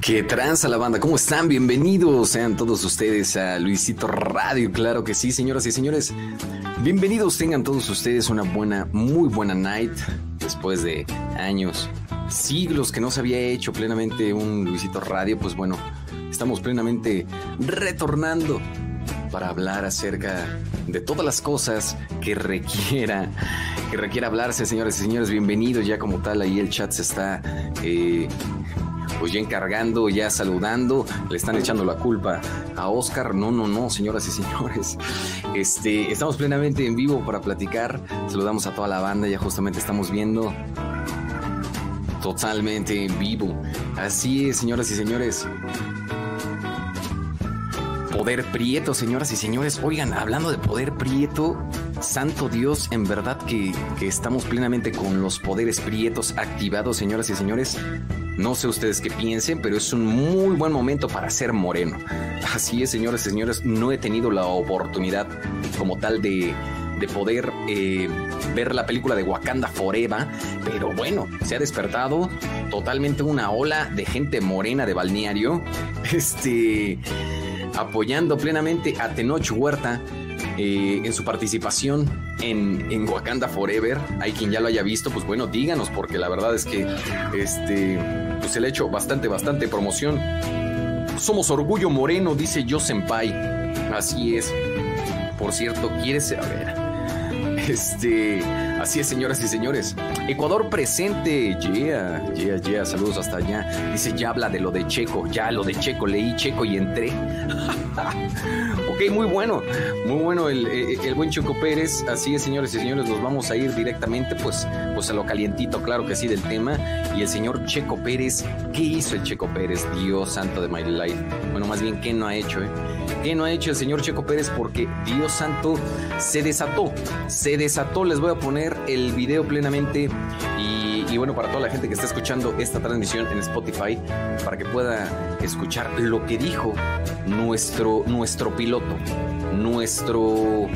¿Qué tranza la banda? ¿Cómo están? Bienvenidos sean todos ustedes a Luisito Radio, claro que sí, señoras y señores. Bienvenidos tengan todos ustedes una buena, muy buena night después de años, siglos que no se había hecho plenamente un Luisito Radio, pues bueno, estamos plenamente retornando para hablar acerca de todas las cosas que requiera, que requiera hablarse, señores y señores. Bienvenidos ya como tal, ahí el chat se está eh, pues ya encargando, ya saludando, le están echando la culpa a Oscar. No, no, no, señoras y señores. Este, estamos plenamente en vivo para platicar. Saludamos a toda la banda, ya justamente estamos viendo totalmente en vivo. Así es, señoras y señores. Poder Prieto, señoras y señores. Oigan, hablando de Poder Prieto, santo Dios, en verdad que, que estamos plenamente con los poderes prietos activados, señoras y señores. No sé ustedes qué piensen, pero es un muy buen momento para ser moreno. Así es, señores y señores, no he tenido la oportunidad como tal de, de poder eh, ver la película de Wakanda Forever, pero bueno, se ha despertado totalmente una ola de gente morena de balneario, este, apoyando plenamente a Tenoch Huerta eh, en su participación en, en, Wakanda Forever. Hay quien ya lo haya visto, pues bueno, díganos, porque la verdad es que este, pues se le ha hecho bastante, bastante promoción. Somos orgullo moreno, dice Yo Senpai. Así es. Por cierto, ¿quieres A ver. Este, así es, señoras y señores. Ecuador presente. Yeah, yeah, yeah. Saludos hasta allá. Dice, ya habla de lo de Checo. Ya lo de Checo. Leí Checo y entré. ok, muy bueno. Muy bueno el, el, buen Checo Pérez. Así es, señores y señores. Nos vamos a ir directamente, pues, pues a lo calientito, claro que sí, del tema. Y el señor Checo Pérez. ¿Qué hizo el Checo Pérez? Dios santo de my life. Bueno, más bien, ¿qué no ha hecho, eh? ¿Qué no ha hecho el señor Checo Pérez? Porque Dios santo se desató. Se desató. Les voy a poner el video plenamente. Y, bueno, para toda la gente que está escuchando esta transmisión en Spotify, para que pueda escuchar lo que dijo nuestro, nuestro piloto, nuestro,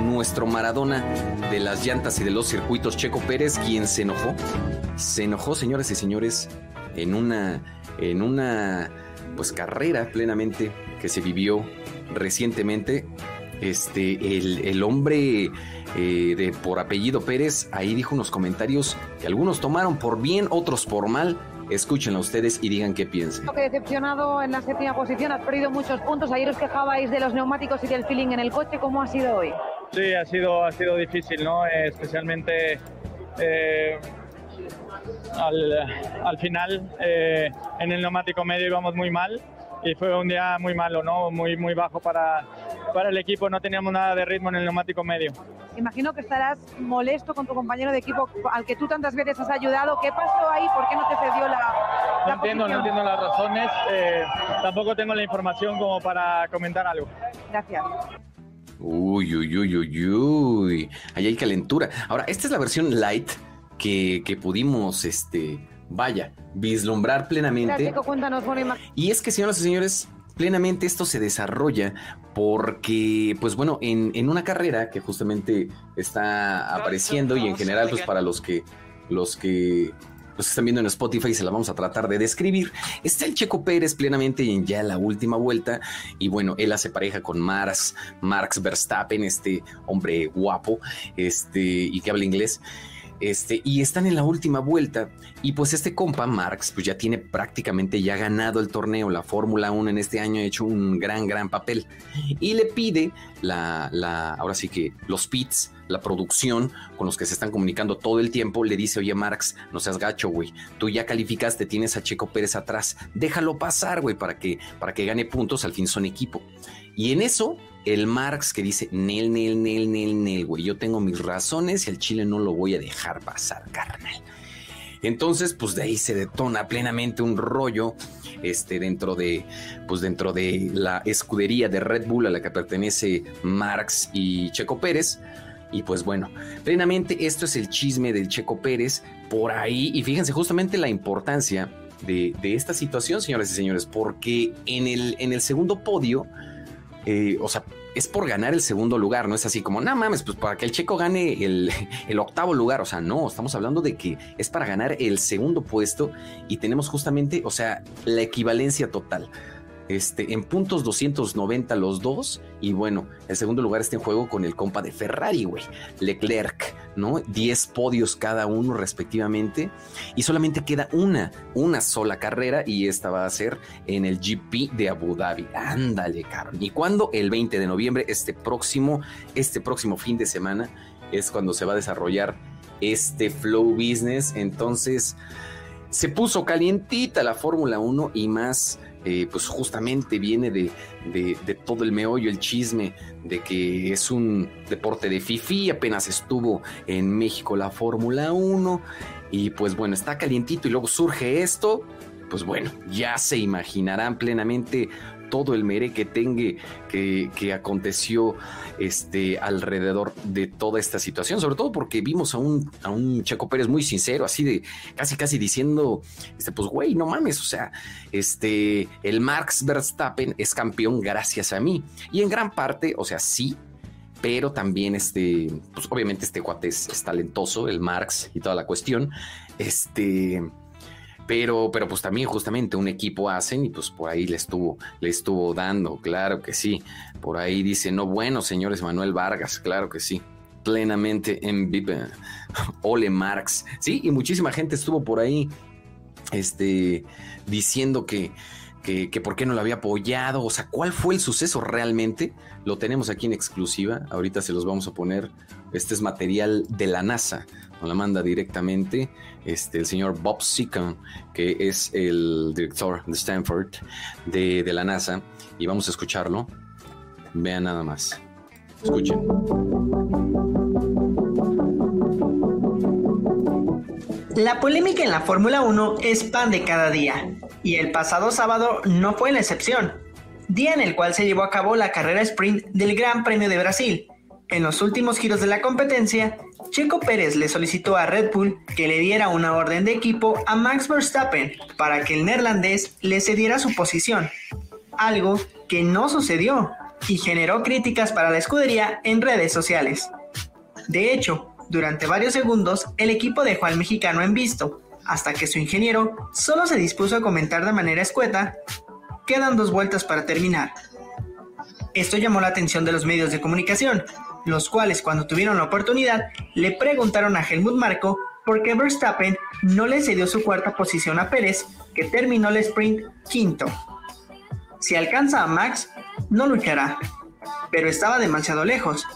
nuestro Maradona de las llantas y de los circuitos, Checo Pérez, quien se enojó. Se enojó, señoras y señores, en una, en una pues carrera plenamente que se vivió recientemente. Este, el, el hombre eh, de por apellido Pérez ahí dijo unos comentarios que algunos tomaron por bien, otros por mal. Escúchenlo ustedes y digan qué piensan. Que decepcionado en la séptima posición, has perdido muchos puntos. Ayer os quejabais de los neumáticos y del feeling en el coche. ¿Cómo ha sido hoy? Sí, ha sido, ha sido difícil, ¿no? Eh, especialmente eh, al, al, final eh, en el neumático medio íbamos muy mal y fue un día muy malo, ¿no? Muy, muy bajo para, para el equipo, no teníamos nada de ritmo en el neumático medio. Imagino que estarás molesto con tu compañero de equipo al que tú tantas veces has ayudado. ¿Qué pasó ahí? ¿Por qué no te cedió la, no la entiendo, posición? no entiendo las razones. Eh, tampoco tengo la información como para comentar algo. Gracias. Uy, uy, uy, uy, uy. Ahí hay calentura. Ahora, esta es la versión light que, que pudimos, este, vaya, vislumbrar plenamente. Chico, cuéntanos. Y es que, señoras y señores, plenamente esto se desarrolla porque, pues bueno, en, en, una carrera que justamente está apareciendo y en general, pues para los que, los que los que están viendo en Spotify se la vamos a tratar de describir. Está el Checo Pérez plenamente en ya la última vuelta y bueno, él hace pareja con Marx, Marx Verstappen, este hombre guapo, este y que habla inglés. Este, y están en la última vuelta. Y pues este compa, Marx, pues ya tiene prácticamente ya ganado el torneo. La Fórmula 1 en este año ha hecho un gran, gran papel. Y le pide la, la, ahora sí que los pits, la producción con los que se están comunicando todo el tiempo, le dice, oye Marx, no seas gacho, güey. Tú ya calificaste, tienes a Checo Pérez atrás. Déjalo pasar, güey, para que, para que gane puntos. Al fin son equipo. Y en eso, el Marx que dice, Nel, Nel, Nel, Nel, Nel, güey, yo tengo mis razones y al Chile no lo voy a dejar pasar, carnal. Entonces, pues de ahí se detona plenamente un rollo este, dentro, de, pues dentro de la escudería de Red Bull a la que pertenece Marx y Checo Pérez. Y pues bueno, plenamente esto es el chisme del Checo Pérez por ahí. Y fíjense justamente la importancia de, esta situación, señoras y señores, porque en el, en el segundo podio, eh, o sea, es por ganar el segundo lugar, no es así como, no mames, pues para que el checo gane el, el, octavo lugar, o sea, no, estamos hablando de que es para ganar el segundo puesto y tenemos justamente, o sea, la equivalencia total. Este, en puntos 290 los dos. Y bueno, el segundo lugar está en juego con el compa de Ferrari, güey. Leclerc, ¿no? 10 podios cada uno respectivamente. Y solamente queda una, una sola carrera. Y esta va a ser en el GP de Abu Dhabi. Ándale, cabrón. ¿Y cuando El 20 de noviembre, este próximo, este próximo fin de semana, es cuando se va a desarrollar este Flow Business. Entonces, se puso calientita la Fórmula 1 y más eh, pues justamente viene de, todo el meollo, el chisme de que es un deporte de FIFI, apenas estuvo en México la Fórmula 1 y pues bueno, está calientito y luego surge esto, pues bueno, ya se imaginarán plenamente todo el mere que tenga que, aconteció este, alrededor de toda esta situación, sobre todo porque vimos a un, a un Checo Pérez muy sincero, así de casi casi diciendo, este, pues güey, no mames, o sea, este, el Max Verstappen es campeón gracias a mí. Y en gran parte, o sea, sí, pero también este, pues obviamente este cuate es, es, talentoso, el Marx y toda la cuestión. Este, pero, pero pues también justamente un equipo hacen y pues por ahí le estuvo, le estuvo dando, claro que sí. Por ahí dice, no, bueno, señores Manuel Vargas, claro que sí. Plenamente en vive. Ole Marx. Sí, y muchísima gente estuvo por ahí este, diciendo que, que, que, por qué no lo había apoyado, o sea, cuál fue el suceso realmente, lo tenemos aquí en exclusiva, ahorita se los vamos a poner, este es material de la NASA, nos la manda directamente este, el señor Bob Seacon, que es el director de Stanford de, de la NASA, y vamos a escucharlo, vean nada más, escuchen. La polémica en la Fórmula 1 es pan de cada día, y el pasado sábado no fue la excepción, día en el cual se llevó a cabo la carrera sprint del Gran Premio de Brasil. En los últimos giros de la competencia, Checo Pérez le solicitó a Red Bull que le diera una orden de equipo a Max Verstappen para que el neerlandés le cediera su posición, algo que no sucedió y generó críticas para la escudería en redes sociales. De hecho, durante varios segundos, el equipo dejó al mexicano en visto, hasta que su ingeniero solo se dispuso a comentar de manera escueta, quedan dos vueltas para terminar. Esto llamó la atención de los medios de comunicación, los cuales cuando tuvieron la oportunidad le preguntaron a Helmut Marko por qué Verstappen no le cedió su cuarta posición a Pérez, que terminó el sprint quinto. Si alcanza a Max, no luchará, pero estaba demasiado lejos,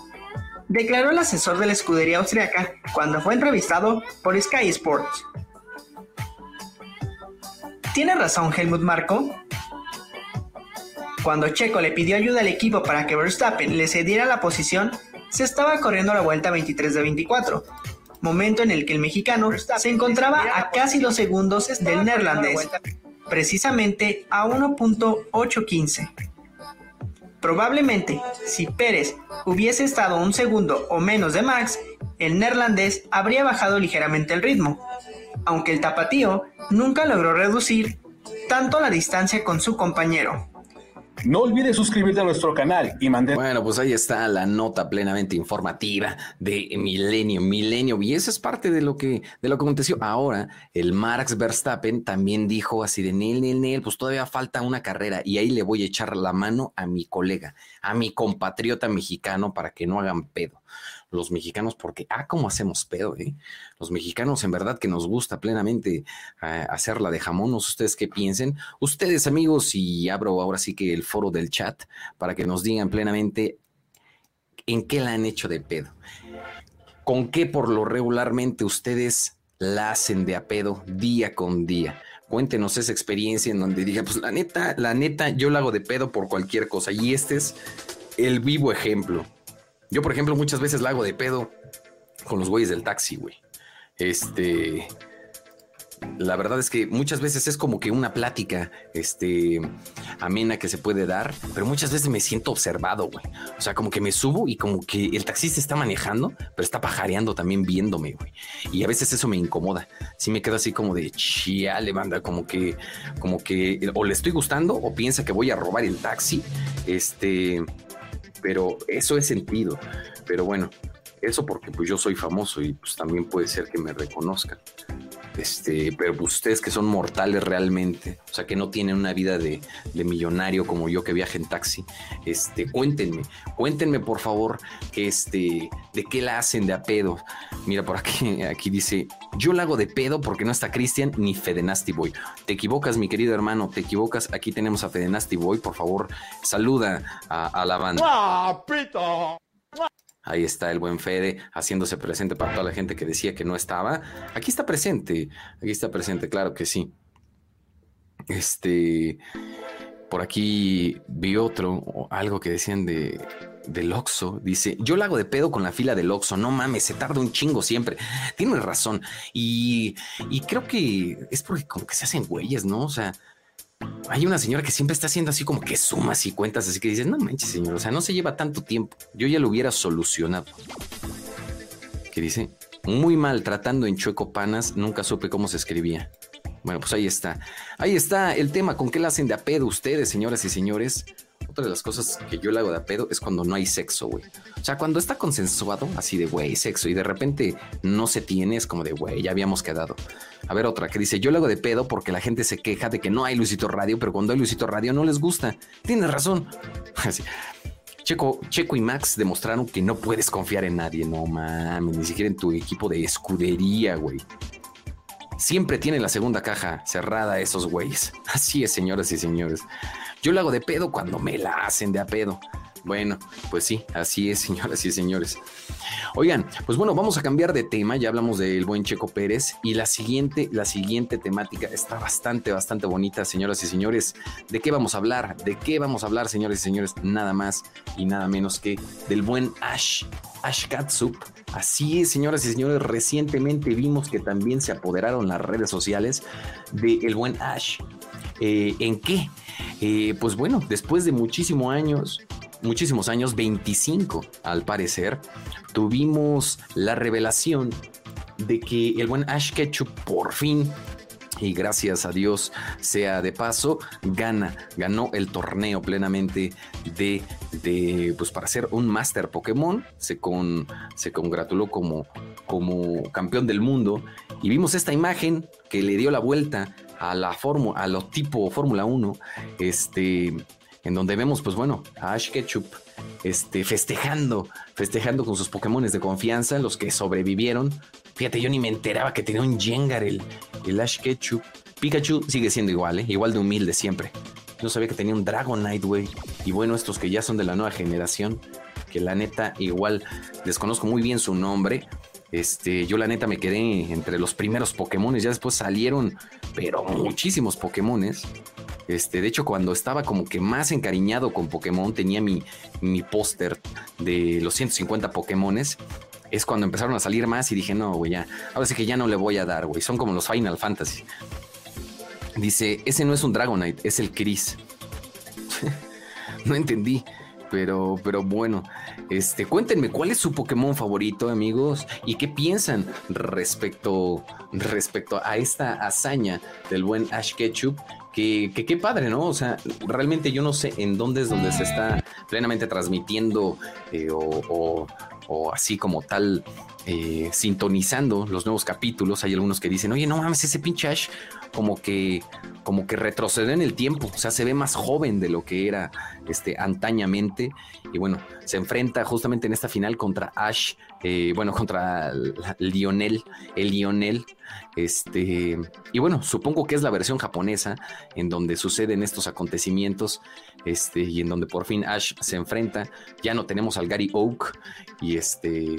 declaró el asesor de la escudería austriaca cuando fue entrevistado por Sky Sports. ¿Tiene razón Helmut Marko? Cuando Checo le pidió ayuda al equipo para que Verstappen le cediera la posición, se estaba corriendo la vuelta 23 de 24, momento en el que el mexicano se encontraba a casi dos segundos del neerlandés, precisamente a 1.815. Probablemente, si Pérez hubiese estado un segundo o menos de Max, el neerlandés habría bajado ligeramente el ritmo, aunque el tapatío nunca logró reducir tanto la distancia con su compañero. No olvides suscribirte a nuestro canal y mandar. Bueno, pues ahí está la nota plenamente informativa de Milenio, Milenio. Y eso es parte de lo que, de lo que aconteció. Ahora, el Max Verstappen también dijo así de Nel, Nel, Nel, pues todavía falta una carrera y ahí le voy a echar la mano a mi colega, a mi compatriota mexicano para que no hagan pedo los mexicanos, porque, ah, cómo hacemos pedo, ¿eh? Los mexicanos en verdad que nos gusta plenamente eh, hacerla de jamón, no sé ustedes qué piensen. Ustedes amigos, y abro ahora sí que el foro del chat para que nos digan plenamente en qué la han hecho de pedo. ¿Con qué por lo regularmente ustedes la hacen de a pedo día con día? Cuéntenos esa experiencia en donde diga, pues la neta, la neta, yo la hago de pedo por cualquier cosa. Y este es el vivo ejemplo. Yo, por ejemplo, muchas veces la hago de pedo con los güeyes del taxi, güey. Este. la verdad es que muchas veces es como que una plática, este, amena que se puede dar, pero muchas veces me siento observado, güey. O sea, como que me subo y como que el taxista está manejando, pero está pajareando también viéndome, güey. Y a veces eso me incomoda. Sí me quedo así como de chiale, banda, como que, como que o le estoy gustando o piensa que voy a robar el taxi. Este, pero eso es sentido. Pero bueno, eso porque pues yo soy famoso y pues también puede ser que me reconozcan. Este, pero pues, ustedes que son mortales realmente, o sea, que no tienen una vida de, millonario como yo que viaje en taxi, este, cuéntenme, cuéntenme por favor, este, de qué la hacen de a pedo. Mira, por aquí, aquí dice, yo la hago de pedo porque no está Cristian ni Fede Nasty Boy. Te equivocas, mi querido hermano, te equivocas. Aquí tenemos a Fede Nasty Boy, por favor, saluda a, la banda. ¡Ah, pito! Ahí está el buen Fede haciéndose presente para toda la gente que decía que no estaba. Aquí está presente, aquí está presente, claro que sí. Este, por aquí vi otro, algo que decían de del. Dice, yo la hago de pedo con la fila del Oxxo. No mames, se tarda un chingo siempre. Tienes razón. Y, y creo que es porque como que se hacen güeyes, ¿no? O sea, hay una señora que siempre está haciendo así como que sumas y cuentas, así que dices, no manches, señor, o sea, no se lleva tanto tiempo. Yo ya lo hubiera solucionado. ¿Qué dice? Muy mal, tratando en chueco panas, nunca supe cómo se escribía. Bueno, pues ahí está. Ahí está el tema con qué la hacen de a pedo ustedes, señoras y señores. Otra de las cosas que yo le hago de pedo es cuando no hay sexo, güey. O sea, cuando está consensuado, así de, güey, sexo, y de repente no se tiene, es como de, güey, ya habíamos quedado. A ver, otra que dice, yo le hago de pedo porque la gente se queja de que no hay Luisito Radio, pero cuando hay Luisito Radio no les gusta. Tienes razón. Así. Checo, Checo y Max demostraron que no puedes confiar en nadie, no mames, ni siquiera en tu equipo de escudería, güey. Siempre tienen la segunda caja cerrada esos güeyes. Así es, señoras y señores. Yo lo hago de pedo cuando me la hacen de a pedo. Bueno, pues sí, así es, señoras y señores. Oigan, pues bueno, vamos a cambiar de tema. Ya hablamos del buen Checo Pérez y la siguiente, la siguiente temática está bastante, bastante bonita, señoras y señores. ¿De qué vamos a hablar? ¿De qué vamos a hablar, señores y señores? Nada más y nada menos que del buen Ash, Ash Katsup. Así es, señoras y señores, recientemente vimos que también se apoderaron las redes sociales del el buen Ash. Eh, ¿En qué? Eh, pues bueno, después de muchísimos años, muchísimos años, 25 al parecer, tuvimos la revelación de que el buen Ash Ketchum por fin y gracias a Dios sea de paso, gana, ganó el torneo plenamente de, de pues para ser un Master Pokémon, se, con, se congratuló como, como campeón del mundo y vimos esta imagen que le dio la vuelta a la fórmula, a lo tipo Fórmula 1, este, en donde vemos, pues bueno, a Ash Ketchup este, festejando, festejando con sus Pokémon de confianza, los que sobrevivieron. Fíjate, yo ni me enteraba que tenía un Jengar el, el Ash Ketchup. Pikachu sigue siendo igual, ¿eh? igual de humilde siempre. No sabía que tenía un Dragonite, güey. Y bueno, estos que ya son de la nueva generación, que la neta igual desconozco muy bien su nombre, este, yo la neta me quedé entre los primeros Pokémon, ya después salieron, pero muchísimos Pokémones. Este, de hecho, cuando estaba como que más encariñado con Pokémon, tenía mi, mi póster de los 150 Pokémones. Es cuando empezaron a salir más y dije, no, güey, ya. Ahora sí que ya no le voy a dar, güey. Son como los Final Fantasy. Dice, ese no es un Dragonite, es el Chris. no entendí. Pero, pero bueno, este, cuéntenme cuál es su Pokémon favorito, amigos, y qué piensan respecto, respecto a esta hazaña del buen Ash Ketchup. Que, qué padre, ¿no? O sea, realmente yo no sé en dónde es donde se está plenamente transmitiendo eh, o, o, así como tal eh, sintonizando los nuevos capítulos. Hay algunos que dicen, oye, no mames, ese pinche Ash como que, como que retrocede en el tiempo, o sea, se ve más joven de lo que era este, antañamente. Y bueno, se enfrenta justamente en esta final contra Ash, eh, bueno, contra Lionel, el Lionel. Este, y bueno, supongo que es la versión japonesa en donde suceden estos acontecimientos este, y en donde por fin Ash se enfrenta. Ya no tenemos al Gary Oak y este,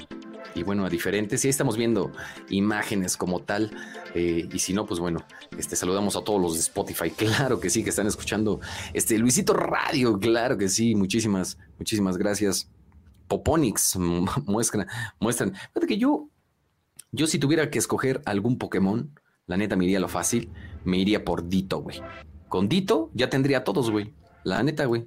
y bueno, a diferentes. Y ahí estamos viendo imágenes como tal. Eh, y si no, pues bueno, este, saludamos a todos los de Spotify. Claro que sí, que están escuchando. Este Luisito Radio, claro que sí. Muchísimas, muchísimas gracias. Poponix muestran, muestran. Fíjate que yo, yo si tuviera que escoger algún Pokémon, La neta me iría lo fácil, me iría por Dito, güey. Con Dito ya tendría a todos, güey. La neta, güey.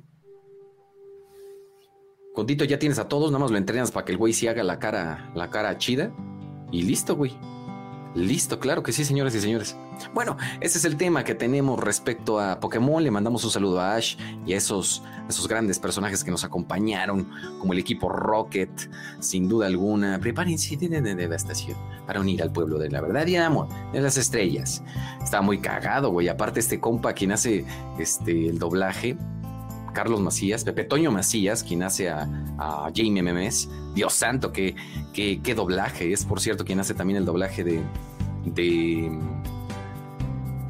Con Dito ya tienes a todos, nada más lo entrenas para que el güey sí haga la cara, la cara chida. Y listo, güey. Listo, claro que sí, señores y señores. Bueno, ese es el tema que tenemos respecto a Pokémon. Le mandamos un saludo a Ash y a esos, esos grandes personajes que nos acompañaron, como el equipo Rocket, sin duda alguna. Prepárense de, de devastación para unir al pueblo de la verdad y amor de las estrellas. Estaba muy cagado, güey. Aparte, este compa quien hace este, el doblaje, Carlos Macías, Pepe Toño Macías, quien hace a, a Jamie Memes. Dios santo, qué, qué, qué, doblaje. Es, por cierto, quien hace también el doblaje de, de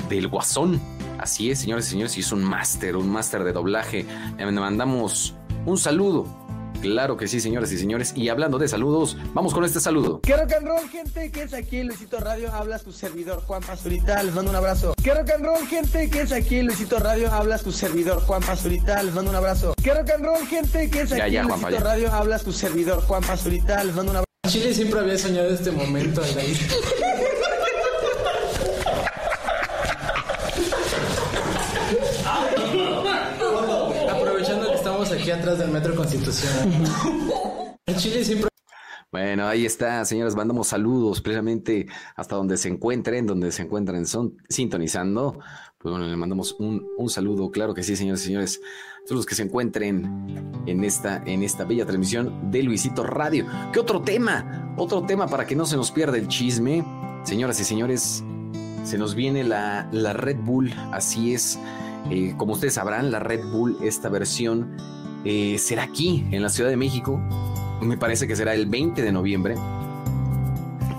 del Guasón. Así es, señores y señores, y es un máster, un máster de doblaje. Le mandamos un saludo Claro que sí, señoras y señores. Y hablando de saludos, vamos con este saludo. Que rock and roll, gente, que es aquí Luisito Radio, hablas tu servidor Juan Pazurita, les mando un abrazo. Que rock and roll, gente, que es aquí Luisito Radio, hablas tu servidor Juan Pazurita, les mando un abrazo. Que rock and roll, gente, que es aquí ya, Luisito Radio, hablas tu servidor Juan Pazurita, les mando un abrazo. Chile siempre había soñado este momento en del Metro Constitución. En Chile siempre bueno, ahí está, señores, mandamos saludos precisamente hasta donde se encuentren, donde se encuentran son, sintonizando. Pues bueno, le mandamos un, un, saludo, claro que sí, señores y señores, todos los que se encuentren en esta, en esta bella transmisión de Luisito Radio. ¿Qué otro tema? Otro tema para que no se nos pierda el chisme. Señoras y señores, se nos viene la, la Red Bull, así es. Eh, como ustedes sabrán, la Red Bull, esta versión eh, será aquí, en la Ciudad de México. Me parece que será el 20 de noviembre.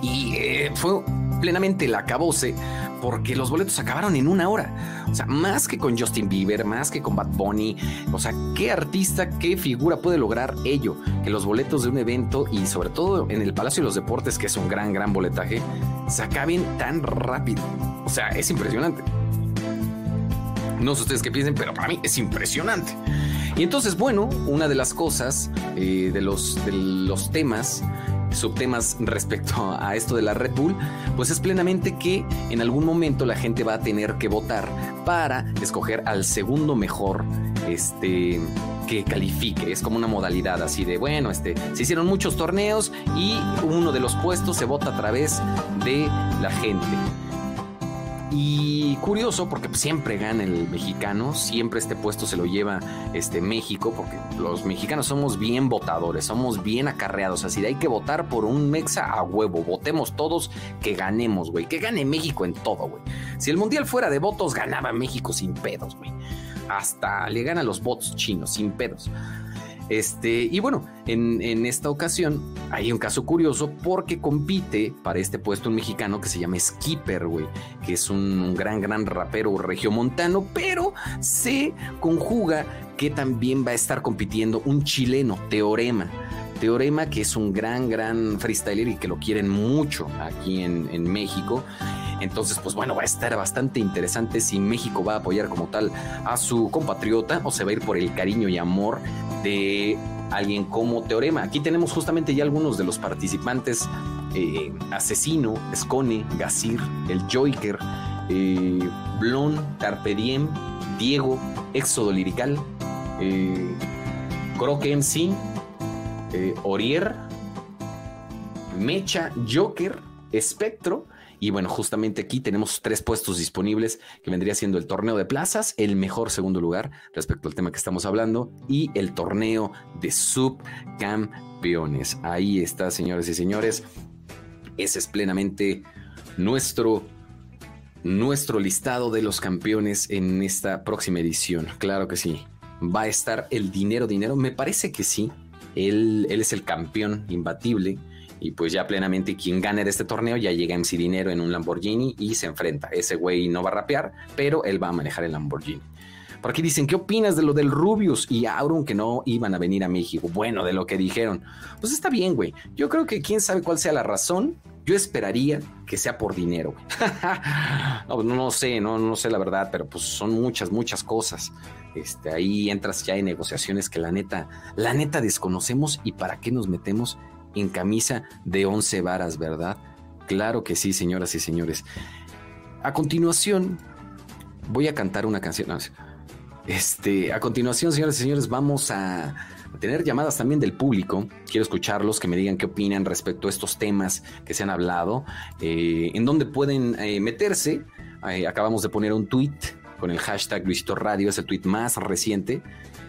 Y eh, fue plenamente la acabose porque los boletos acabaron en una hora. O sea, más que con Justin Bieber, más que con Bad Bunny. O sea, ¿qué artista, qué figura puede lograr ello? Que los boletos de un evento y sobre todo en el Palacio de los Deportes, que es un gran, gran boletaje, se acaben tan rápido. O sea, es impresionante. No sé ustedes qué piensen, pero para mí es impresionante. Y entonces, bueno, una de las cosas, eh, de, los, de los temas, subtemas respecto a esto de la Red Bull, pues es plenamente que en algún momento la gente va a tener que votar para escoger al segundo mejor, este que califique. Es como una modalidad así de, bueno, este, se hicieron muchos torneos y uno de los puestos se vota a través de la gente. Y curioso porque siempre gana el mexicano, siempre este puesto se lo lleva este México, porque los mexicanos somos bien votadores, somos bien acarreados, así de hay que votar por un mexa a huevo, votemos todos que ganemos, güey, que gane México en todo, güey. Si el mundial fuera de votos, ganaba México sin pedos, güey. Hasta le gana los votos chinos, sin pedos. Este, y bueno, en, esta ocasión hay un caso curioso porque compite para este puesto un mexicano que se llama Skipper, güey, que es un, gran, gran rapero regiomontano, pero se conjuga que también va a estar compitiendo un chileno, Teorema. Teorema, que es un gran, gran freestyler y que lo quieren mucho aquí en, en México. Entonces, pues bueno, va a estar bastante interesante si México va a apoyar como tal a su compatriota o se va a ir por el cariño y amor de alguien como Teorema. Aquí tenemos justamente ya algunos de los participantes. Eh, Asesino, Escone, Gasir, el Joiker, eh, Blon, Carpediem, Diego, Éxodo Lirical, eh, MC, eh, Orier, Mecha, Joker, Espectro y bueno, justamente aquí tenemos tres puestos disponibles que vendría siendo el torneo de plazas, el mejor segundo lugar respecto al tema que estamos hablando, y el torneo de subcampeones. Ahí está, señores y señores. Ese es plenamente nuestro nuestro listado de los campeones en esta próxima edición. Claro que sí. Va a estar el dinero, dinero. Me parece que sí. Él, él es el campeón imbatible y pues ya plenamente quien gane de este torneo ya llega MC Dinero en un Lamborghini y se enfrenta. Ese güey no va a rapear, pero él va a manejar el Lamborghini. Por aquí dicen, ¿qué opinas de lo del Rubius y Auron que no iban a venir a México? Bueno, de lo que dijeron. Pues está bien, güey. Yo creo que quién sabe cuál sea la razón. Yo esperaría que sea por dinero. no, no, sé, no, no sé la verdad, pero pues son muchas, muchas cosas. Este, ahí entras ya en negociaciones que la neta, la neta desconocemos y para qué nos metemos en camisa de once varas, ¿verdad? Claro que sí, señoras y señores. a continuación, voy a cantar una canción. Este, a continuación, señores y señores, vamos a tener llamadas también del público. Quiero escucharlos, que me digan qué opinan respecto a estos temas que se han hablado, eh, en dónde pueden eh, meterse. Eh, acabamos de poner un tweet con el hashtag Luisito Radio, es el tweet más reciente.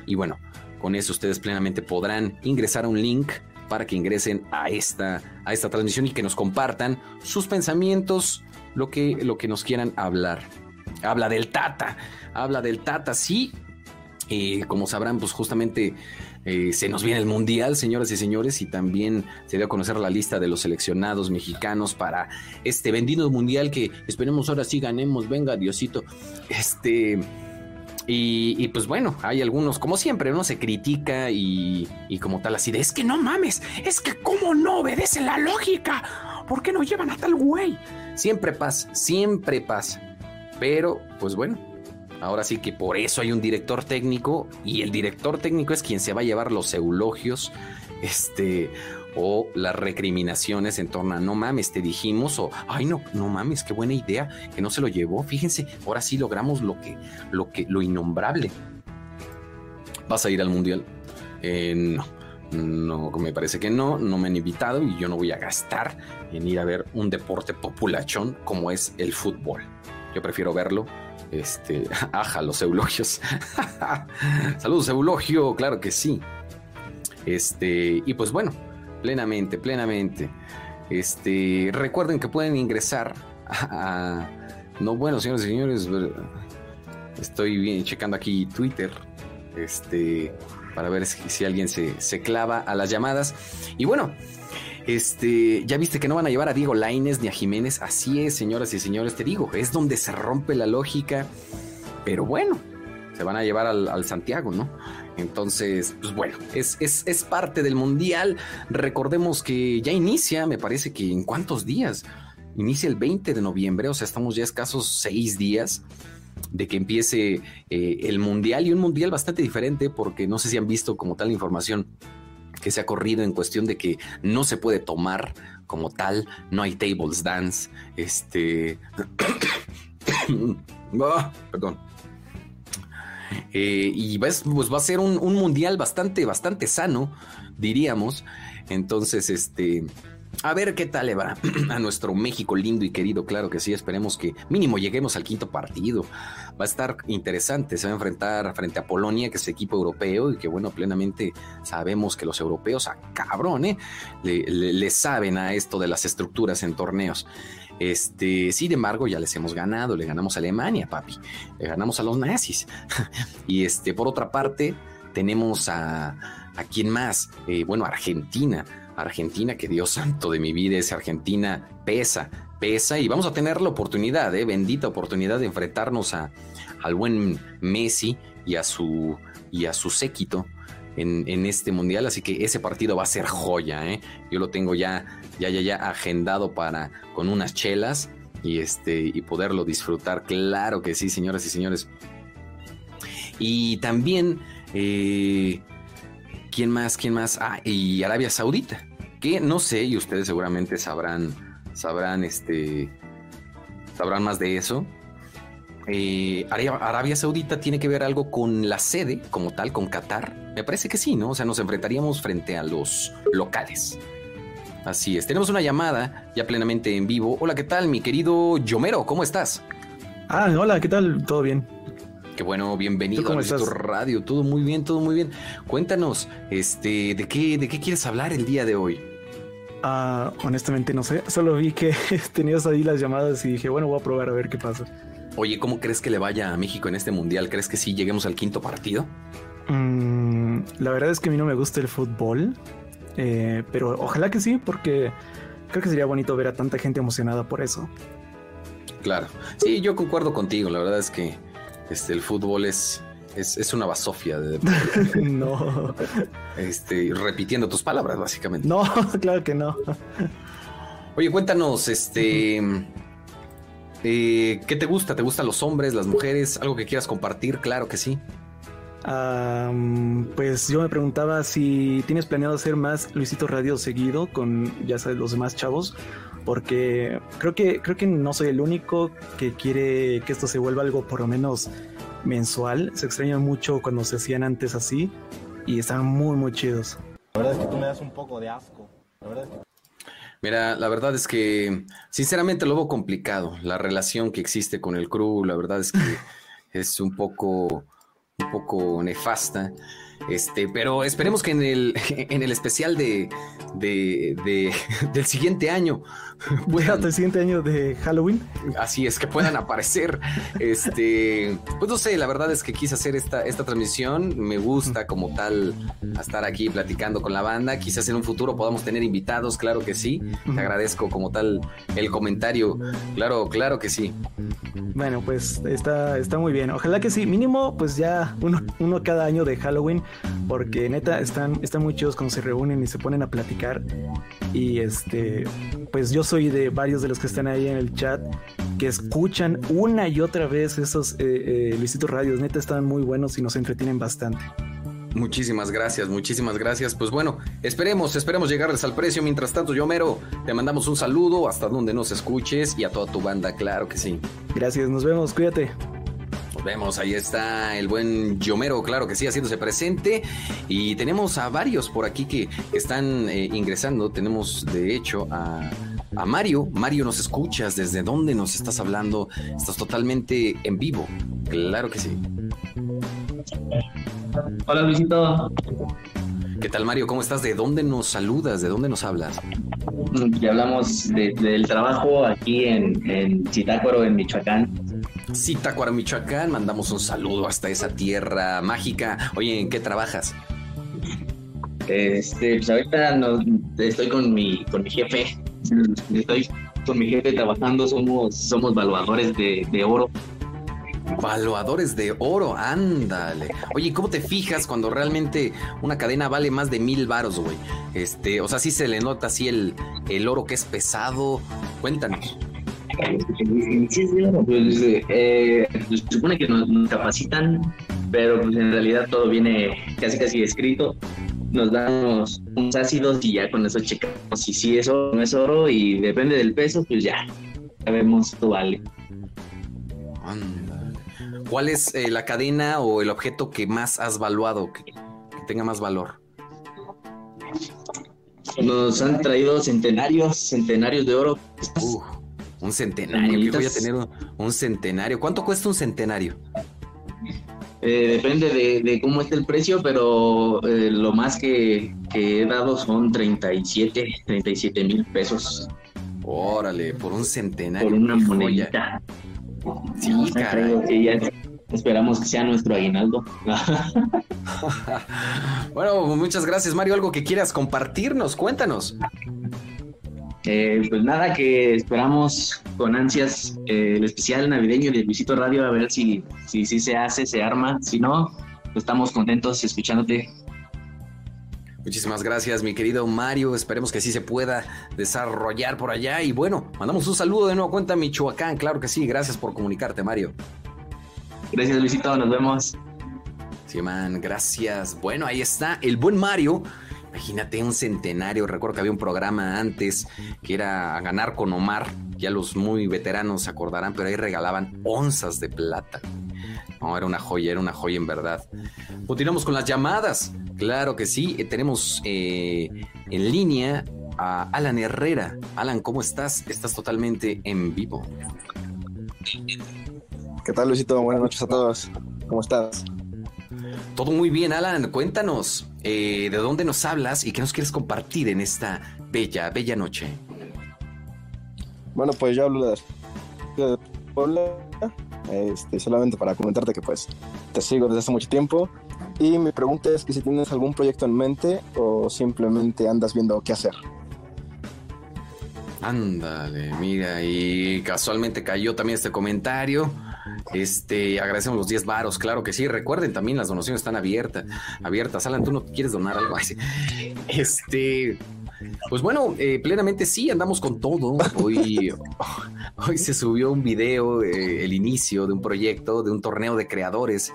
Y bueno, con eso ustedes plenamente podrán ingresar a un link para que ingresen a esta, a esta transmisión y que nos compartan sus pensamientos, lo que, lo que nos quieran hablar. Habla del Tata, habla del Tata, sí. como sabrán, pues justamente eh, se nos viene el Mundial, señoras y señores, y también se dio a conocer la lista de los seleccionados mexicanos para este vendido Mundial que esperemos ahora sí ganemos, venga Diosito. Este... Y, pues bueno, hay algunos, como siempre, ¿no? Se critica y, y, como tal así de, es que no mames, es que cómo no obedece la lógica, ¿por qué no llevan a tal güey? Siempre pasa, siempre pasa. Pero, pues bueno, ahora sí que por eso hay un director técnico y el director técnico es quien se va a llevar los eulogios, este, o las recriminaciones en torno a no mames, te dijimos, o ay no, no mames, qué buena idea, que no se lo llevó. Fíjense, ahora sí logramos lo que, lo que, lo innombrable. ¿Vas a ir al mundial? Eh, no. No, me parece que no, no me han invitado y yo no voy a gastar en ir a ver un deporte populachón como es el fútbol. Yo prefiero verlo. Este, aja, los eulogios. Saludos, eulogio, claro que sí. Este, y pues bueno, plenamente, plenamente. Este, recuerden que pueden ingresar a, no, bueno, señores y señores, estoy bien checando aquí Twitter, este, para ver si, alguien se, se, clava a las llamadas. Y bueno, este, ya viste que no van a llevar a Diego Laines ni a Jiménez. Así es, señoras y señores, te digo, es donde se rompe la lógica. Pero bueno, se van a llevar al, Santiago, ¿no? Entonces, pues bueno, es, es, es, parte del Mundial. Recordemos que ya inicia, me parece que en cuántos días. Inicia el 20 de noviembre, o sea, estamos ya escasos seis días de que empiece eh, el Mundial y un Mundial bastante diferente porque no sé si han visto como tal información que se ha corrido en cuestión de que no se puede tomar como tal, no hay tables dance, este... Ah, perdón eh, y pues va a ser un, mundial bastante, bastante sano, diríamos. Entonces, este, a ver qué tal le va a nuestro México lindo y querido, claro que sí, esperemos que mínimo lleguemos al quinto partido. Va a estar interesante, se va a enfrentar frente a Polonia, que es equipo europeo y que bueno, plenamente sabemos que los europeos a cabrón, ¿eh? le saben a esto de las estructuras en torneos. Este, sin embargo, ya les hemos ganado, le ganamos a Alemania, papi, le ganamos a los nazis. y este, por otra parte, tenemos a, a quién más, eh, bueno, Argentina. Argentina, que Dios santo de mi vida, esa Argentina pesa, pesa y vamos a tener la oportunidad, eh, bendita oportunidad de enfrentarnos a, al buen Messi y a su, y a su séquito en, en, este mundial. Así que ese partido va a ser joya. ¿eh? Yo lo tengo ya ya, ya, ya agendado para con unas chelas y este y poderlo disfrutar. Claro que sí, señoras y señores. Y también, eh, ¿quién más? ¿Quién más? Ah, y Arabia Saudita, que no sé, y ustedes seguramente sabrán, sabrán, este, sabrán más de eso. Eh, Arabia Saudita tiene que ver algo con la sede como tal, con Qatar. Me parece que sí, ¿no? O sea, nos enfrentaríamos frente a los locales. Así es, tenemos una llamada ya plenamente en vivo. Hola, ¿qué tal, mi querido Yomero? ¿Cómo estás? Ah, hola, ¿qué tal? ¿Todo bien? Qué bueno, bienvenido a tu radio. Todo muy bien, todo muy bien. Cuéntanos, este, ¿de qué, de qué quieres hablar el día de hoy? Ah, honestamente no sé. Solo vi que tenías ahí las llamadas y dije, bueno, voy a probar a ver qué pasa. Oye, ¿cómo crees que le vaya a México en este mundial? ¿Crees que sí lleguemos al quinto partido? Mm, la verdad es que a mí no me gusta el fútbol. Eh, pero ojalá que sí, porque creo que sería bonito ver a tanta gente emocionada por eso. Claro, sí, yo concuerdo contigo. La verdad es que este, el fútbol es, es, una basofia de no. Este, repitiendo tus palabras, básicamente. No, claro que no. Oye, cuéntanos, este. Eh, ¿Qué te gusta? ¿Te gustan los hombres, las mujeres? ¿Algo que quieras compartir? Claro que sí. Pues yo me preguntaba si tienes planeado hacer más Luisito Radio seguido con ya sabes los demás chavos, porque creo que creo que no soy el único que quiere que esto se vuelva algo por lo menos mensual. Se extraña mucho cuando se hacían antes así y están muy muy chidos. La verdad es que tú me das un poco de asco. La verdad es que Mira, la verdad es que sinceramente lo veo complicado. La relación que existe con el crew, la verdad es que es un poco, poco nefasta. Este, pero esperemos que en el, en el especial de, de, del siguiente año. Puedan, el siguiente año de Halloween. Así es, que puedan aparecer. Este, pues no sé, la verdad es que quise hacer esta, esta transmisión. Me gusta como tal estar aquí platicando con la banda. Quizás en un futuro podamos tener invitados, claro que sí. Te agradezco como tal el comentario. Claro, claro que sí. Bueno, pues está, está muy bien. Ojalá que sí. Mínimo, pues ya uno, uno cada año de Halloween porque neta están, están muy chidos cuando se reúnen y se ponen a platicar. Y este, pues yo soy de varios de los que están ahí en el chat que escuchan una y otra vez esos eh, eh, Luisito Radios. Neta están muy buenos y nos entretienen bastante. Muchísimas gracias, muchísimas gracias. Pues bueno, esperemos, esperemos llegarles al precio. Mientras tanto, yo mero, te mandamos un saludo hasta donde nos escuches y a toda tu banda, claro que sí. Gracias, nos vemos, cuídate vemos, ahí está el buen Yomero, claro que sí, haciéndose presente. Y tenemos a varios por aquí que están eh, ingresando. Tenemos, de hecho, a, a, Mario. Mario, ¿nos escuchas? ¿Desde dónde nos estás hablando? Estás totalmente en vivo. Claro que sí. Hola, Luisito. ¿Qué tal, Mario? ¿Cómo estás? ¿De dónde nos saludas? ¿De dónde nos hablas? Ya hablamos del trabajo aquí en, en Chitácuaro, en Michoacán. Zitácuaro, Michoacán. Mandamos un saludo hasta esa tierra mágica. Oye, ¿en qué trabajas? Este, pues ahorita estoy con mi, con mi jefe. Estoy con mi jefe trabajando. Somos, somos evaluadores de, de oro. Valuadores de oro, ándale. Oye, ¿cómo te fijas cuando realmente una cadena vale más de mil varos, güey? Este, o sea, sí se le nota así el, el oro que es pesado. Cuéntanos. Pues, eh, se supone que nos, capacitan, pero pues en realidad todo viene casi casi escrito. Nos dan unos, ácidos y ya con eso checamos si sí es oro no es oro y depende del peso, pues ya sabemos cuánto vale. ¿Cuál es eh, la cadena o el objeto que más has valuado, que, tenga más valor? Nos han traído centenarios, centenarios de oro. Un centenario, voy a tener un, centenario. ¿Cuánto cuesta un centenario? Eh, depende de, cómo esté el precio, pero eh, lo más que, he dado son 37, 37 mil pesos. Órale, por un centenario. Por una monedita. Sí, caray. esperamos que sea nuestro aguinaldo. bueno, muchas gracias, Mario. Algo que quieras compartirnos, cuéntanos. Eh, pues nada, que esperamos con ansias eh, el especial navideño de Luisito Radio, a ver si, si, si se hace, se arma. Si no, pues estamos contentos escuchándote. Muchísimas gracias, mi querido Mario. Esperemos que sí se pueda desarrollar por allá. Y bueno, mandamos un saludo de nuevo cuenta a Michoacán. Claro que sí, gracias por comunicarte, Mario. Gracias, Luisito. Nos vemos. Sí, man, gracias. Bueno, ahí está el buen Mario Imagínate un centenario. Recuerdo que había un programa antes que era a ganar con Omar. Ya los muy veteranos se acordarán, pero ahí regalaban onzas de plata. No, era una joya, era una joya en verdad. Continuamos con las llamadas. Claro que sí. Eh, tenemos eh, en línea a Alan Herrera. Alan, ¿cómo estás? Estás totalmente en vivo. ¿Qué tal, Luisito? Buenas noches a todos. ¿Cómo estás? Todo muy bien, Alan. Cuéntanos eh, de dónde nos hablas y qué nos quieres compartir en esta bella, bella noche. Bueno, pues yo hablo de Puebla, este, solamente para comentarte que pues te sigo desde hace mucho tiempo y mi pregunta es que si tienes algún proyecto en mente o simplemente andas viendo qué hacer. Ándale, mira, y casualmente cayó también este comentario. Este, agradecemos los 10 varos, claro que sí. Recuerden también las donaciones están abiertas, abiertas. Alan, ¿tú no quieres donar algo? Este, pues bueno, eh, plenamente sí, andamos con todo. Hoy, hoy se subió un video, eh, el inicio de un proyecto, de un torneo de creadores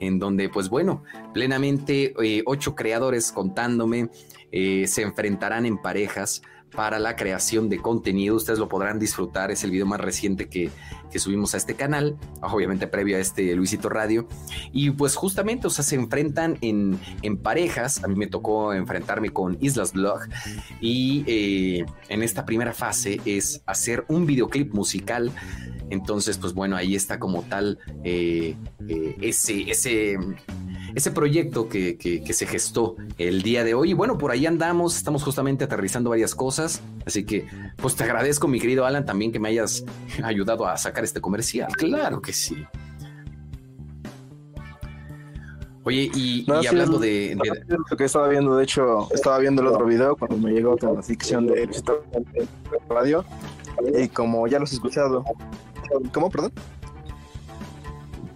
en donde, pues bueno, plenamente eh, ocho creadores contándome se enfrentarán en parejas para la creación de contenido. Ustedes lo podrán disfrutar. Es el video más reciente que, subimos a este canal, obviamente previo a este Luisito Radio. Y pues justamente, o sea, se enfrentan en, en parejas. A mí me tocó enfrentarme con Islas Blog. Y eh, en esta primera fase es hacer un videoclip musical. Entonces, pues bueno, ahí está como tal eh, eh, ese, ese ese proyecto que, se gestó el día de hoy. Y bueno, por ahí andamos, estamos justamente aterrizando varias cosas. Así que, pues te agradezco, mi querido Alan, también que me hayas ayudado a sacar este comercial. Claro que sí. Oye, y, hablando de, Lo que estaba viendo, de hecho, estaba viendo el otro video cuando me llegó con la ficción de radio. Y como ya los he escuchado. ¿Cómo, perdón?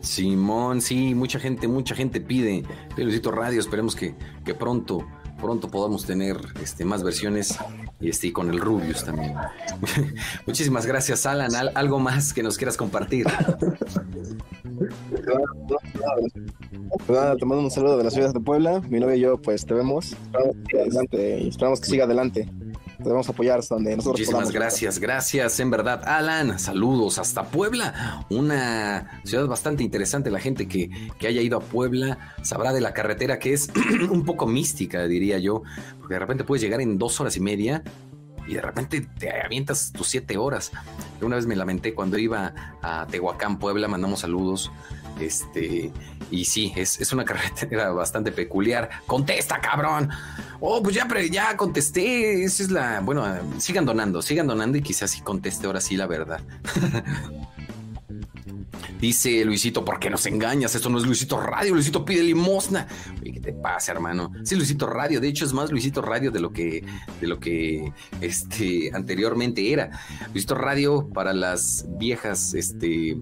Simón, sí, mucha gente, mucha gente pide Luisito Radio. Esperemos que, que pronto, pronto podamos tener este, más versiones y este, con el Rubius también. Muchísimas gracias, Alan. ¿Algo más que nos quieras compartir? te mando un saludo de la ciudad de Puebla. Mi novia y yo, pues te vemos. Este, esperamos que siga adelante debemos apoyar donde nosotros Muchísimas gracias, gracias, en verdad. Alan, saludos hasta Puebla, una ciudad bastante interesante. La gente que, que haya ido a Puebla sabrá de la carretera que es un poco mística, diría yo, porque de repente puedes llegar en dos horas y media y de repente te avientas tus siete horas. una vez me lamenté cuando iba a Tehuacán, Puebla, mandamos saludos. Este, y sí, es, es una carretera bastante peculiar. Contesta, cabrón. Oh, pues ya, ya contesté. Esa es la. Bueno, sigan donando, sigan donando y quizás sí conteste ahora sí la verdad. Dice Luisito, ¿por qué nos engañas? Esto no es Luisito Radio, Luisito pide limosna. Oye, ¿qué te pasa, hermano? Sí, Luisito Radio, de hecho es más Luisito Radio de lo que, de lo que este, anteriormente era. Luisito Radio para las viejas, este,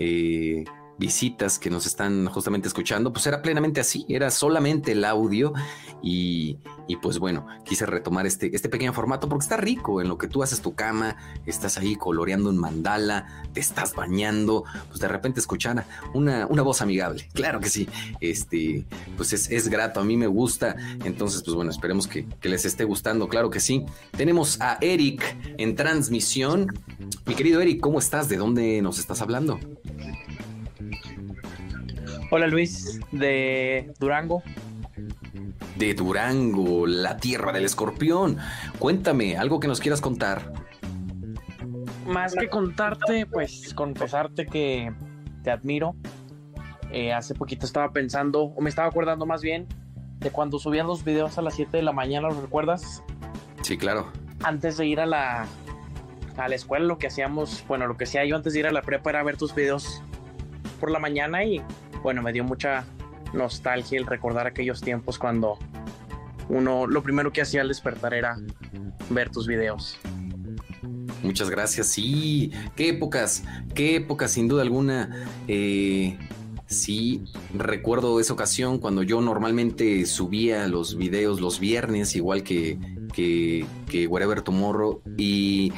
eh, visitas que nos están justamente escuchando, pues era plenamente así, era solamente el audio y, pues bueno, quise retomar este, este pequeño formato porque está rico en lo que tú haces tu cama, estás ahí coloreando un mandala, te estás bañando, pues de repente escuchar una, una voz amigable, claro que sí, este, pues es, grato, a mí me gusta, entonces pues bueno, esperemos que, que les esté gustando, claro que sí. Tenemos a Eric en transmisión. Mi querido Eric, ¿cómo estás? ¿De dónde nos estás hablando? Hola Luis, de Durango. De Durango, la tierra del escorpión. Cuéntame, algo que nos quieras contar. Más que contarte, pues confesarte que te admiro. Eh, hace poquito estaba pensando, o me estaba acordando más bien, de cuando subían los videos a las 7 de la mañana, ¿los recuerdas? Sí, claro. Antes de ir a la, a la escuela, lo que hacíamos, bueno, lo que hacía yo antes de ir a la prepa era ver tus videos por la mañana y bueno, me dio mucha nostalgia el recordar aquellos tiempos cuando uno lo primero que hacía al despertar era ver tus videos. Muchas gracias, sí, qué épocas, qué épocas, sin duda alguna. Eh, sí, recuerdo esa ocasión cuando yo normalmente subía los videos los viernes, igual que, que, que Wherever Tomorrow, y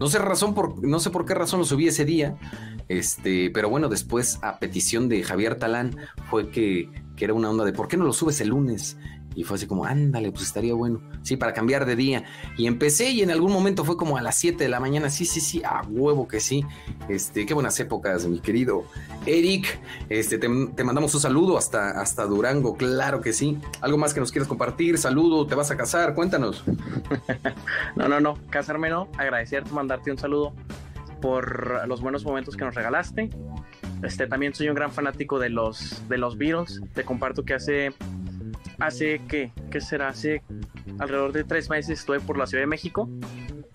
no sé razón por, no sé por qué razón lo subí ese día, este, pero bueno, después a petición de Javier Talán fue que, que era una onda de ¿por qué no lo subes el lunes? Y fue así como, ándale, pues estaría bueno. Sí, para cambiar de día. Y empecé y en algún momento fue como a las 7 de la mañana. Sí, sí, sí, a huevo que sí. Este, qué buenas épocas, mi querido Eric. Este, te, mandamos un saludo hasta, hasta Durango, claro que sí. ¿Algo más que nos quieras compartir? Saludo, ¿te vas a casar? Cuéntanos. no, no, no, casarme no. Agradecerte, mandarte un saludo por los buenos momentos que nos regalaste. Este, también soy un gran fanático de los, de los Beatles. Te comparto que hace, hace ¿qué? ¿Qué será? Hace alrededor de tres meses estuve por la Ciudad de México,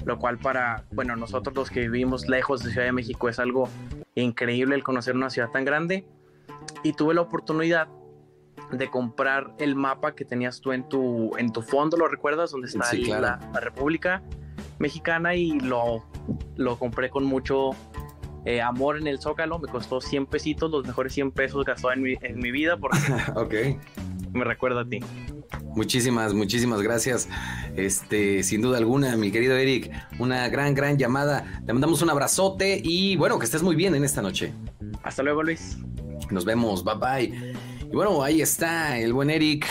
lo cual para, bueno, nosotros los que vivimos lejos de Ciudad de México es algo increíble el conocer una ciudad tan grande. Y tuve la oportunidad de comprar el mapa que tenías tú en tu, en tu fondo, ¿lo recuerdas? Donde está ahí la, la República Mexicana y lo lo compré con mucho eh, amor en el Zócalo, me costó 100 pesitos, los mejores 100 pesos gastó en mi, en mi vida porque okay. me recuerda a ti. Muchísimas, muchísimas gracias. Este, sin duda alguna, mi querido Eric, una gran, gran llamada. Le mandamos un abrazote y bueno, que estés muy bien en esta noche. Hasta luego, Luis. Nos vemos, bye bye. Y bueno, ahí está el buen Eric.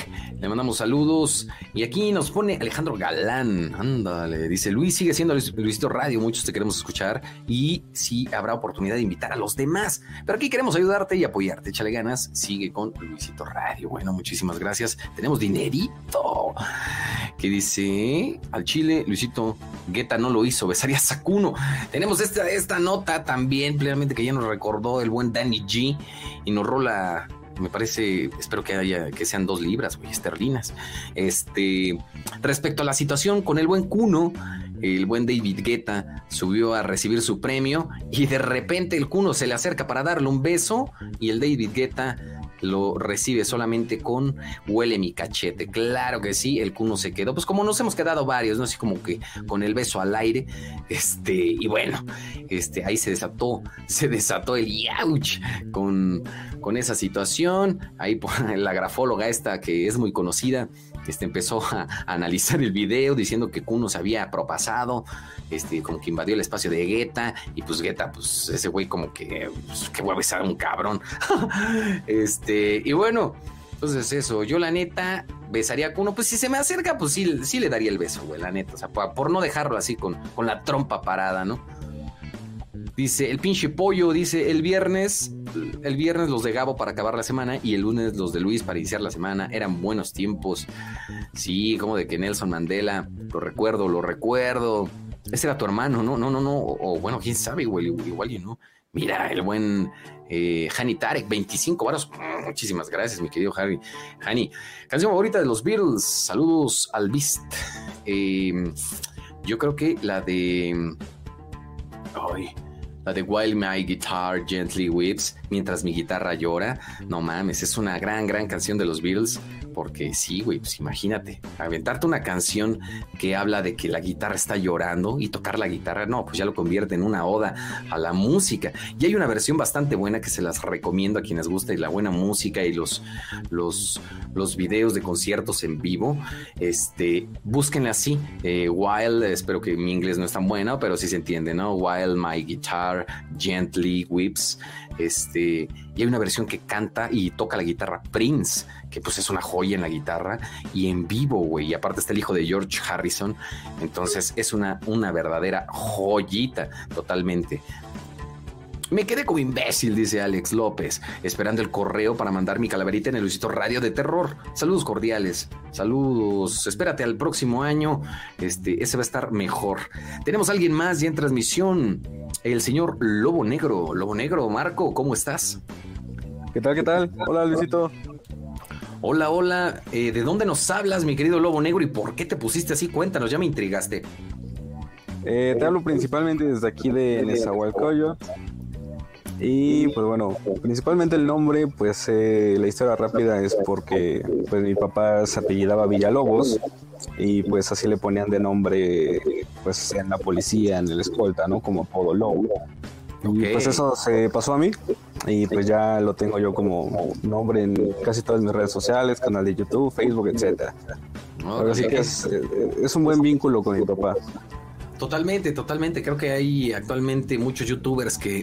Le mandamos saludos. Y aquí nos pone Alejandro Galán. Ándale, dice Luis, sigue siendo Luisito Radio. Muchos te queremos escuchar. Y sí habrá oportunidad de invitar a los demás. Pero aquí queremos ayudarte y apoyarte. Échale ganas. Sigue con Luisito Radio. Bueno, muchísimas gracias. Tenemos dinerito. Que dice al Chile, Luisito Guetta no lo hizo. Besaría Sakuno. Tenemos esta, esta nota también, plenamente que ya nos recordó el buen Danny G. Y nos rola me parece, espero que haya, que sean dos libras, güey, esterlinas. Este, respecto a la situación con el buen Cuno, el buen David Guetta subió a recibir su premio y de repente el Cuno se le acerca para darle un beso y el David Guetta lo recibe solamente con huele mi cachete. Claro que sí, el cuno se quedó. Pues como nos hemos quedado varios, ¿no? Así como que con el beso al aire. Este, y bueno, este, ahí se desató, se desató el yauch con, con esa situación. Ahí la grafóloga esta que es muy conocida este, empezó a, analizar el video diciendo que Kuno se había propasado, este, como que invadió el espacio de Guetta, y pues Guetta, pues ese güey como que, pues, que voy a un cabrón. este, y bueno, entonces eso, yo la neta besaría a Kuno, pues si se me acerca, pues sí, sí le daría el beso, güey, la neta, o sea, por, no dejarlo así con, con la trompa parada, ¿no? Dice, el pinche pollo, dice, el viernes, el viernes los de Gabo para acabar la semana y el lunes los de Luis para iniciar la semana. Eran buenos tiempos. Sí, como de que Nelson Mandela, lo recuerdo, lo recuerdo. Ese era tu hermano, ¿no? No, no, no. O, bueno, quién sabe, igual, igual no. Mira, el buen eh, Hani Tarek, 25 varos. Muchísimas gracias, mi querido Harry. Hani, canción favorita de los Beatles. Saludos al Beast. Eh, yo creo que la de. Ay, la de While My Guitar Gently Weeps, mientras mi guitarra llora. No mames, es una gran, gran canción de los Beatles. Porque sí, güey, pues imagínate, aventarte una canción que habla de que la guitarra está llorando y tocar la guitarra, no, pues ya lo convierte en una oda a la música. Y hay una versión bastante buena que se las recomiendo a quienes gusta y la buena música y los, los, los videos de conciertos en vivo. Este, búsquenla así, eh, While, espero que mi inglés no es tan bueno, pero sí se entiende, ¿no? While my guitar gently weeps. Este, y hay una versión que canta y toca la guitarra Prince, que pues es una joya en la guitarra y en vivo, güey. Y aparte está el hijo de George Harrison. Entonces es una, una verdadera joyita totalmente. Me quedé como imbécil, dice Alex López, esperando el correo para mandar mi calaverita en el Luisito Radio de Terror. Saludos cordiales, saludos. Espérate al próximo año, este, ese va a estar mejor. Tenemos a alguien más ya en transmisión, el señor Lobo Negro. Lobo Negro, Marco, ¿cómo estás? ¿Qué tal, qué tal? Hola, Luisito. Hola, hola. Eh, ¿De dónde nos hablas, mi querido Lobo Negro? ¿Y por qué te pusiste así? Cuéntanos, ya me intrigaste. Eh, te hablo principalmente desde aquí de Nezahualcóyotl. Y pues bueno, principalmente el nombre, pues eh, la historia rápida es porque pues mi papá se apellidaba Villalobos y pues así le ponían de nombre pues en la policía, en el escolta, ¿no? Como apodo Lobo. Y pues eso se pasó a mí y pues ya lo tengo yo como nombre en casi todas mis redes sociales, canal de YouTube, Facebook, etcétera. Así que es, es un buen vínculo con mi papá. Totalmente, totalmente. Creo que hay actualmente muchos youtubers que,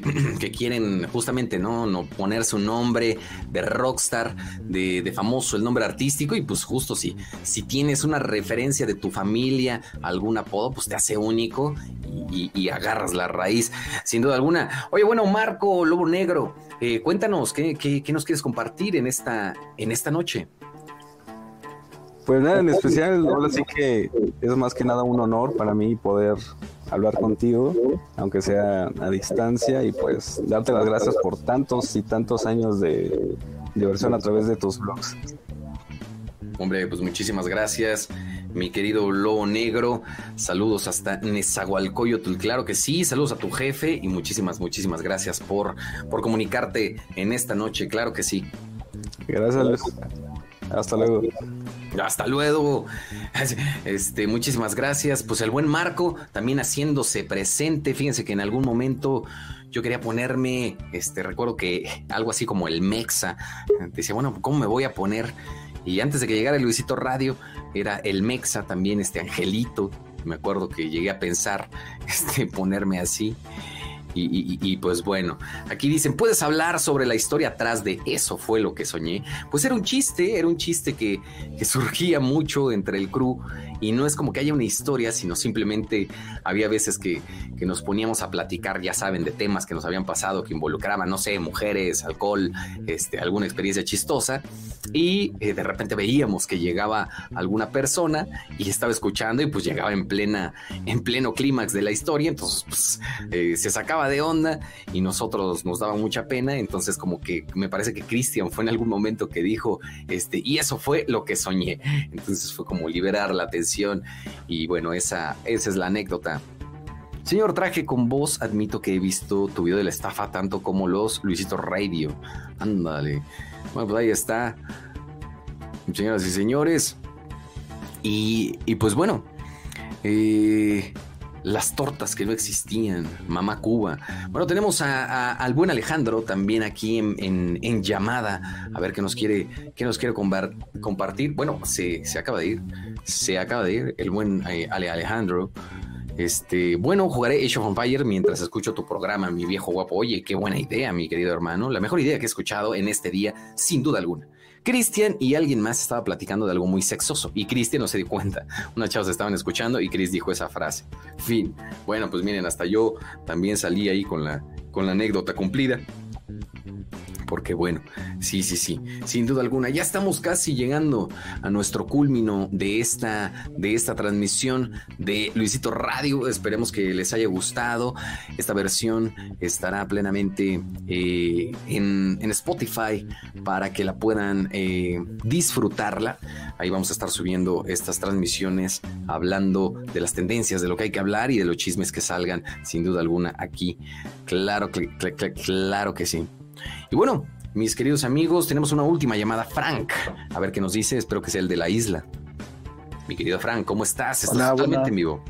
quieren justamente no, no poner su nombre de rockstar, de, famoso, el nombre artístico. Y pues justo si, si tienes una referencia de tu familia, algún apodo, pues te hace único y, agarras la raíz, sin duda alguna. Oye, bueno, Marco Lobo Negro, eh, cuéntanos, ¿qué, ¿qué, nos quieres compartir en esta, en esta noche? Pues nada, en especial, ahora sí que es más que nada un honor para mí poder hablar contigo, aunque sea a distancia, y pues darte las gracias por tantos y tantos años de diversión a través de tus blogs. Hombre, pues muchísimas gracias, mi querido Lobo Negro. Saludos hasta Nezahualcóyotl, claro que sí. Saludos a tu jefe y muchísimas, muchísimas gracias por, por comunicarte en esta noche, claro que sí. Gracias, Luis. Hasta luego. Hasta luego. Este, muchísimas gracias. Pues el buen Marco también haciéndose presente. Fíjense que en algún momento yo quería ponerme, este, recuerdo que algo así como el Mexa. Decía, bueno, ¿cómo me voy a poner? Y antes de que llegara el Luisito Radio, era el Mexa también, este Angelito. Me acuerdo que llegué a pensar este, ponerme así. Y, pues bueno, aquí dicen, ¿puedes hablar sobre la historia atrás de eso fue lo que soñé? Pues era un chiste, era un chiste que, que surgía mucho entre el crew y no es como que haya una historia, sino simplemente había veces que, que, nos poníamos a platicar, ya saben, de temas que nos habían pasado, que involucraban, no sé, mujeres, alcohol, este, alguna experiencia chistosa y eh, de repente veíamos que llegaba alguna persona y estaba escuchando y pues llegaba en plena, en pleno clímax de la historia, entonces pues eh, se sacaba de onda y nosotros nos daba mucha pena, entonces como que me parece que Cristian fue en algún momento que dijo, este, y eso fue lo que soñé, entonces fue como liberar la y bueno, esa, esa es la anécdota. Señor Traje con voz, admito que he visto tu video de la estafa tanto como los Luisito Radio. Ándale. Bueno, pues ahí está. Señoras y señores. Y, y pues bueno. Eh, las tortas que no existían, Mamá Cuba. Bueno, tenemos al buen Alejandro también aquí en, llamada, a ver qué nos quiere, qué nos quiere compartir. Bueno, se, acaba de ir, se acaba de ir el buen eh, Ale Alejandro. Este, bueno, jugaré Age of Empire mientras escucho tu programa, mi viejo guapo. Oye, qué buena idea, mi querido hermano. La mejor idea que he escuchado en este día, sin duda alguna. Cristian y alguien más estaba platicando de algo muy sexoso y Cristian no se dio cuenta. Unas chavas estaban escuchando y Chris dijo esa frase. Fin. Bueno, pues miren, hasta yo también salí ahí con la, con la anécdota cumplida porque bueno, sí, sí, sí, sin duda alguna, ya estamos casi llegando a nuestro culmino de esta, de esta transmisión de Luisito Radio. Esperemos que les haya gustado. Esta versión estará plenamente eh, en, Spotify para que la puedan eh, disfrutarla. Ahí vamos a estar subiendo estas transmisiones hablando de las tendencias, de lo que hay que hablar y de los chismes que salgan, sin duda alguna, aquí. Claro, claro que sí. Y bueno, mis queridos amigos, tenemos una última llamada. Frank, a ver qué nos dice. Espero que sea el de la isla. Mi querido Frank, ¿cómo estás? Estás totalmente en vivo.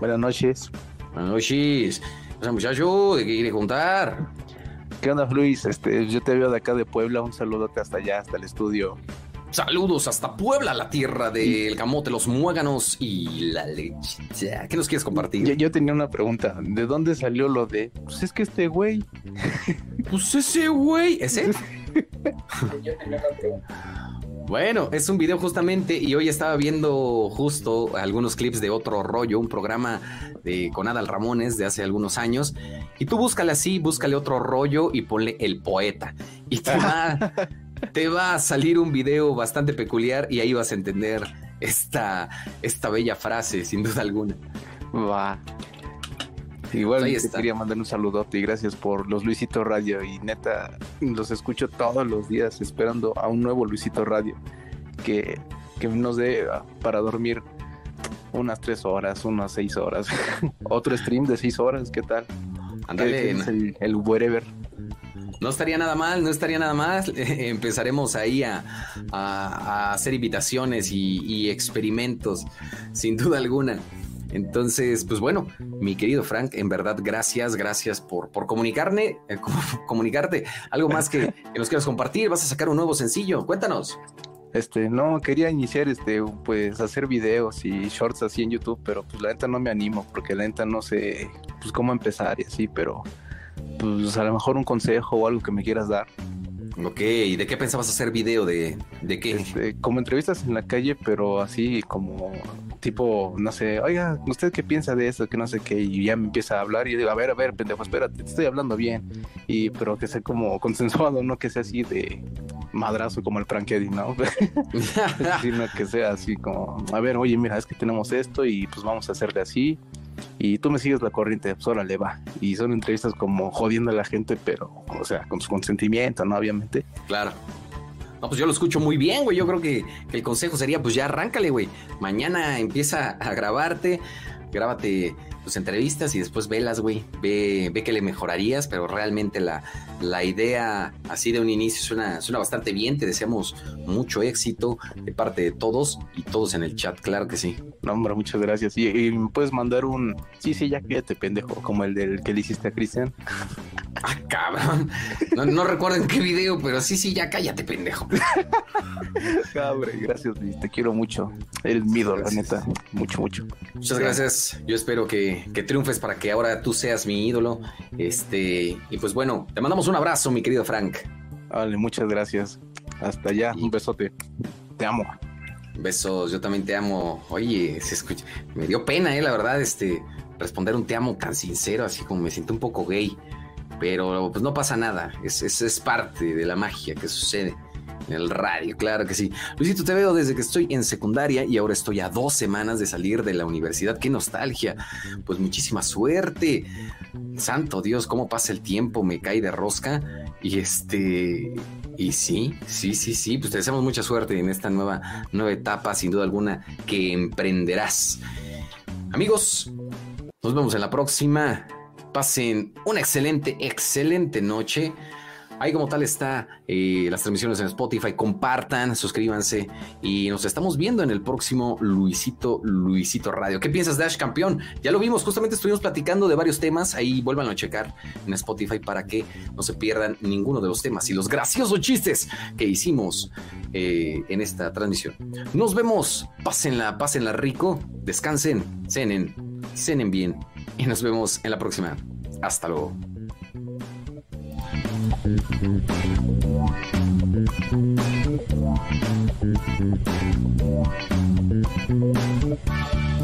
Buenas noches. Buenas noches. O sea, muchacho, ¿de qué quiere contar? ¿Qué onda, Luis? Este, yo te veo de acá de Puebla. Un saludote hasta allá, hasta el estudio. Saludos hasta Puebla, la tierra del camote, los muéganos y la leche. ¿Qué nos quieres compartir? Yo, tenía una pregunta. ¿De dónde salió lo de? Pues es que este güey. pues ese güey. ¿Ese? yo tenía una pregunta. Bueno, es un video justamente y hoy estaba viendo justo algunos clips de otro rollo, un programa de con Adal Ramones de hace algunos años. Y tú búscale así, búscale otro rollo y ponle el poeta. Y te va, te va a salir un video bastante peculiar y ahí vas a entender esta, esta bella frase, sin duda alguna. Va. Igual te quería mandar un saludote y gracias por los Luisito Radio y neta los escucho todos los días esperando a un nuevo Luisito Radio que, que nos dé ah, para dormir unas tres horas, unas seis horas. Otro stream de seis horas, ¿qué tal? Ándale. el, el wherever. No estaría nada mal, no estaría nada mal. Empezaremos ahí a, hacer invitaciones y, experimentos, sin duda alguna. Entonces, pues bueno, mi querido Frank, en verdad, gracias, gracias por, por comunicarme, eh, comunicarte. Algo más que, que, nos quieras compartir, vas a sacar un nuevo sencillo, cuéntanos. Este, no, quería iniciar, este, pues hacer videos y shorts así en YouTube, pero pues la neta no me animo, porque la neta no sé, pues cómo empezar y así, pero pues a lo mejor un consejo o algo que me quieras dar. Ok, ¿y de qué pensabas hacer video? ¿De, de qué? Este, como entrevistas en la calle, pero así como tipo, no sé, oiga, ¿usted qué piensa de eso? Que no sé qué, y ya me empieza a hablar y yo digo, a ver, a ver, pendejo, espérate, te estoy hablando bien. Y pero que sea como consensuado, no que sea así de madrazo como el Frank ¿no? Sino que sea así como, a ver, oye, mira, es que tenemos esto y pues vamos a hacerle así y tú me sigues la corriente, pues le va. Y son entrevistas como jodiendo a la gente, pero, o sea, con su consentimiento, ¿no? Obviamente. Claro. No, pues yo lo escucho muy bien, güey. Yo creo que, que el consejo sería, pues ya arráncale, güey. Mañana empieza a grabarte, grábate tus entrevistas y después velas, güey. Ve, ve que le mejorarías, pero realmente la, la idea así de un inicio suena, suena bastante bien. Te deseamos mucho éxito de parte de todos y todos en el chat, claro que sí. No, hombre, muchas gracias. Y, me puedes mandar un sí, sí, ya quédate, pendejo, como el del que le hiciste a Cristian. Ah, cabrón. No, no recuerdo en qué video, pero sí, sí, ya cállate, pendejo. Cabrón, gracias, Luis. Te quiero mucho. Eres mi la neta. Mucho, mucho. Muchas gracias. Yo espero que que, que triunfes para que ahora tú seas mi ídolo. Este, y pues bueno, te mandamos un abrazo, mi querido Frank. Vale, muchas gracias. Hasta allá, un besote. Te amo. Besos, yo también te amo. Oye, se escucha. Me dio pena, eh, la verdad, este, responder un te amo tan sincero, así como me siento un poco gay. Pero pues no pasa nada. Es, es, es parte de la magia que sucede en el radio, claro que sí. Luisito, te veo desde que estoy en secundaria y ahora estoy a dos semanas de salir de la universidad. ¡Qué nostalgia! Pues muchísima suerte. Santo Dios, cómo pasa el tiempo, me cae de rosca. Y este. Y sí, sí, sí, sí, pues te deseamos mucha suerte en esta nueva, nueva etapa, sin duda alguna, que emprenderás. Amigos, nos vemos en la próxima. Pasen una excelente, excelente noche. Ahí como tal está eh, las transmisiones en Spotify. Compartan, suscríbanse y nos estamos viendo en el próximo Luisito Luisito Radio. ¿Qué piensas, Dash campeón? Ya lo vimos, justamente estuvimos platicando de varios temas. Ahí vuélvanlo a checar en Spotify para que no se pierdan ninguno de los temas y los graciosos chistes que hicimos eh, en esta transmisión. Nos vemos. Pásenla, pásenla rico. Descansen, cenen, cenen bien y nos vemos en la próxima. Hasta luego. Thank you.